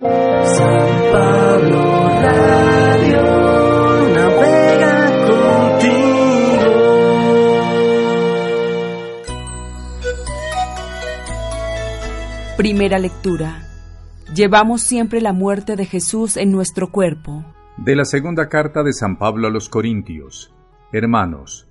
San Pablo Radio navega contigo. Primera lectura. Llevamos siempre la muerte de Jesús en nuestro cuerpo. De la segunda carta de San Pablo a los Corintios. Hermanos,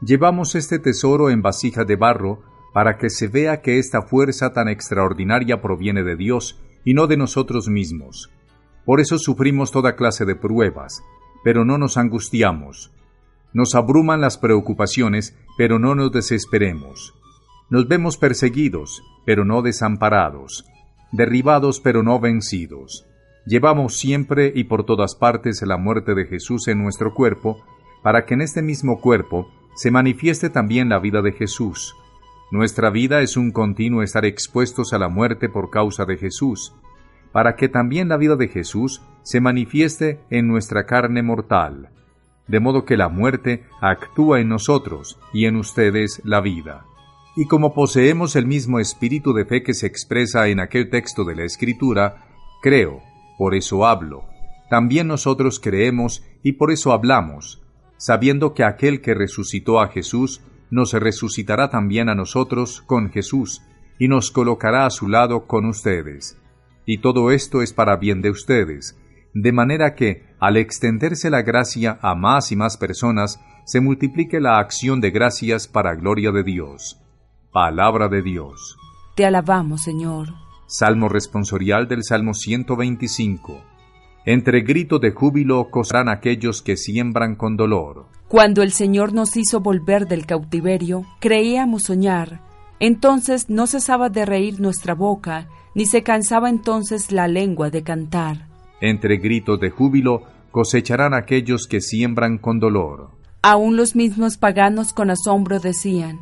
llevamos este tesoro en vasija de barro para que se vea que esta fuerza tan extraordinaria proviene de Dios y no de nosotros mismos. Por eso sufrimos toda clase de pruebas, pero no nos angustiamos. Nos abruman las preocupaciones, pero no nos desesperemos. Nos vemos perseguidos, pero no desamparados, derribados, pero no vencidos. Llevamos siempre y por todas partes la muerte de Jesús en nuestro cuerpo, para que en este mismo cuerpo se manifieste también la vida de Jesús. Nuestra vida es un continuo estar expuestos a la muerte por causa de Jesús, para que también la vida de Jesús se manifieste en nuestra carne mortal, de modo que la muerte actúa en nosotros y en ustedes la vida. Y como poseemos el mismo espíritu de fe que se expresa en aquel texto de la Escritura, creo, por eso hablo. También nosotros creemos y por eso hablamos, sabiendo que aquel que resucitó a Jesús nos resucitará también a nosotros con Jesús, y nos colocará a su lado con ustedes. Y todo esto es para bien de ustedes, de manera que, al extenderse la gracia a más y más personas, se multiplique la acción de gracias para gloria de Dios. Palabra de Dios. Te alabamos, Señor. Salmo responsorial del Salmo 125. Entre grito de júbilo cosarán aquellos que siembran con dolor. Cuando el Señor nos hizo volver del cautiverio, creíamos soñar. Entonces no cesaba de reír nuestra boca, ni se cansaba entonces la lengua de cantar. Entre gritos de júbilo cosecharán aquellos que siembran con dolor. Aún los mismos paganos con asombro decían,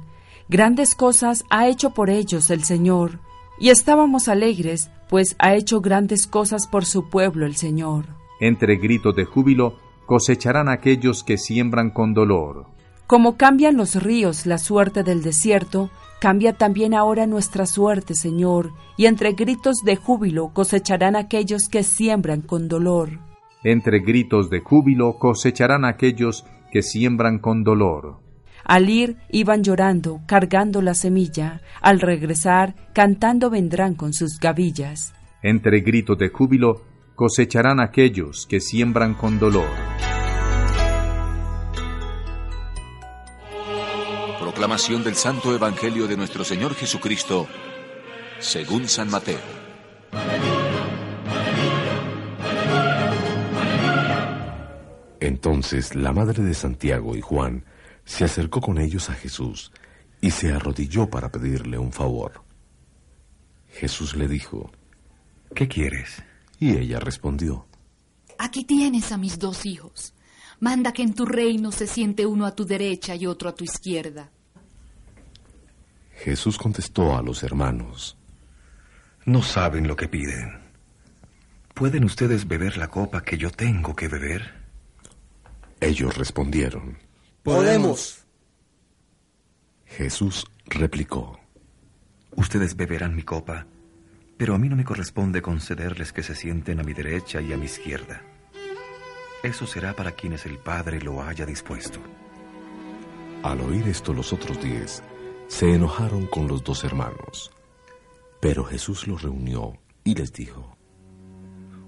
Grandes cosas ha hecho por ellos el Señor. Y estábamos alegres, pues ha hecho grandes cosas por su pueblo el Señor. Entre gritos de júbilo cosecharán aquellos que siembran con dolor. Como cambian los ríos la suerte del desierto, cambia también ahora nuestra suerte, Señor, y entre gritos de júbilo cosecharán aquellos que siembran con dolor. Entre gritos de júbilo cosecharán aquellos que siembran con dolor. Al ir iban llorando, cargando la semilla, al regresar cantando vendrán con sus gavillas. Entre gritos de júbilo cosecharán aquellos que siembran con dolor. Proclamación del Santo Evangelio de nuestro Señor Jesucristo, según San Mateo. Entonces la madre de Santiago y Juan se acercó con ellos a Jesús y se arrodilló para pedirle un favor. Jesús le dijo, ¿Qué quieres? Y ella respondió, Aquí tienes a mis dos hijos. Manda que en tu reino se siente uno a tu derecha y otro a tu izquierda. Jesús contestó a los hermanos, No saben lo que piden. ¿Pueden ustedes beber la copa que yo tengo que beber? Ellos respondieron, Podemos. Jesús replicó, Ustedes beberán mi copa, pero a mí no me corresponde concederles que se sienten a mi derecha y a mi izquierda. Eso será para quienes el Padre lo haya dispuesto. Al oír esto los otros diez se enojaron con los dos hermanos. Pero Jesús los reunió y les dijo,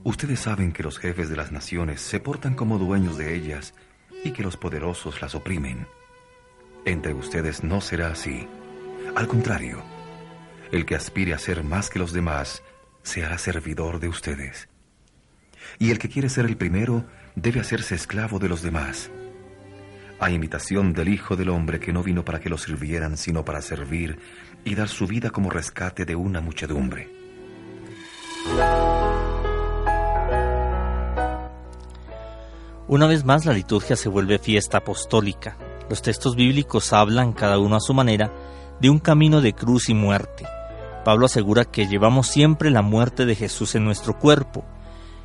Ustedes saben que los jefes de las naciones se portan como dueños de ellas y que los poderosos las oprimen. Entre ustedes no será así. Al contrario, el que aspire a ser más que los demás se hará servidor de ustedes. Y el que quiere ser el primero debe hacerse esclavo de los demás. A imitación del Hijo del Hombre que no vino para que lo sirvieran, sino para servir y dar su vida como rescate de una muchedumbre. Una vez más la liturgia se vuelve fiesta apostólica. Los textos bíblicos hablan, cada uno a su manera, de un camino de cruz y muerte. Pablo asegura que llevamos siempre la muerte de Jesús en nuestro cuerpo.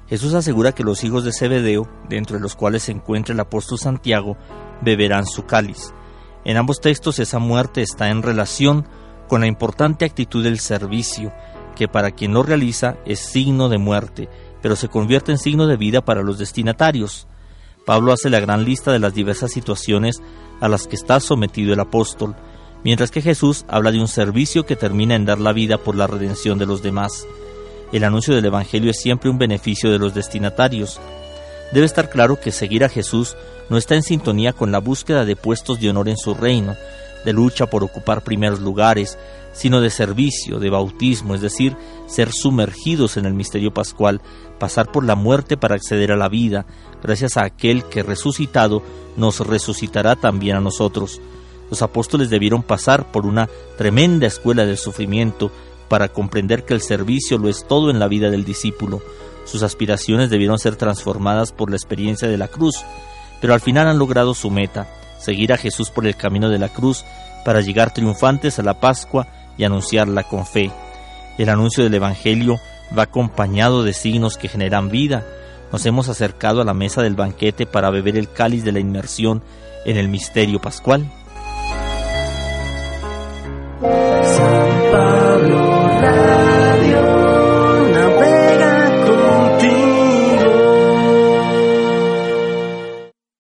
Jesús asegura que los hijos de Zebedeo, dentro de los cuales se encuentra el apóstol Santiago, beberán su cáliz. En ambos textos esa muerte está en relación con la importante actitud del servicio, que para quien lo realiza es signo de muerte, pero se convierte en signo de vida para los destinatarios. Pablo hace la gran lista de las diversas situaciones a las que está sometido el apóstol, mientras que Jesús habla de un servicio que termina en dar la vida por la redención de los demás. El anuncio del Evangelio es siempre un beneficio de los destinatarios. Debe estar claro que seguir a Jesús no está en sintonía con la búsqueda de puestos de honor en su reino, de lucha por ocupar primeros lugares, sino de servicio, de bautismo, es decir, ser sumergidos en el misterio pascual, pasar por la muerte para acceder a la vida, gracias a aquel que resucitado nos resucitará también a nosotros. Los apóstoles debieron pasar por una tremenda escuela del sufrimiento para comprender que el servicio lo es todo en la vida del discípulo. Sus aspiraciones debieron ser transformadas por la experiencia de la cruz, pero al final han logrado su meta, seguir a Jesús por el camino de la cruz para llegar triunfantes a la Pascua y anunciarla con fe. El anuncio del Evangelio va acompañado de signos que generan vida. Nos hemos acercado a la mesa del banquete para beber el cáliz de la inmersión en el misterio pascual. San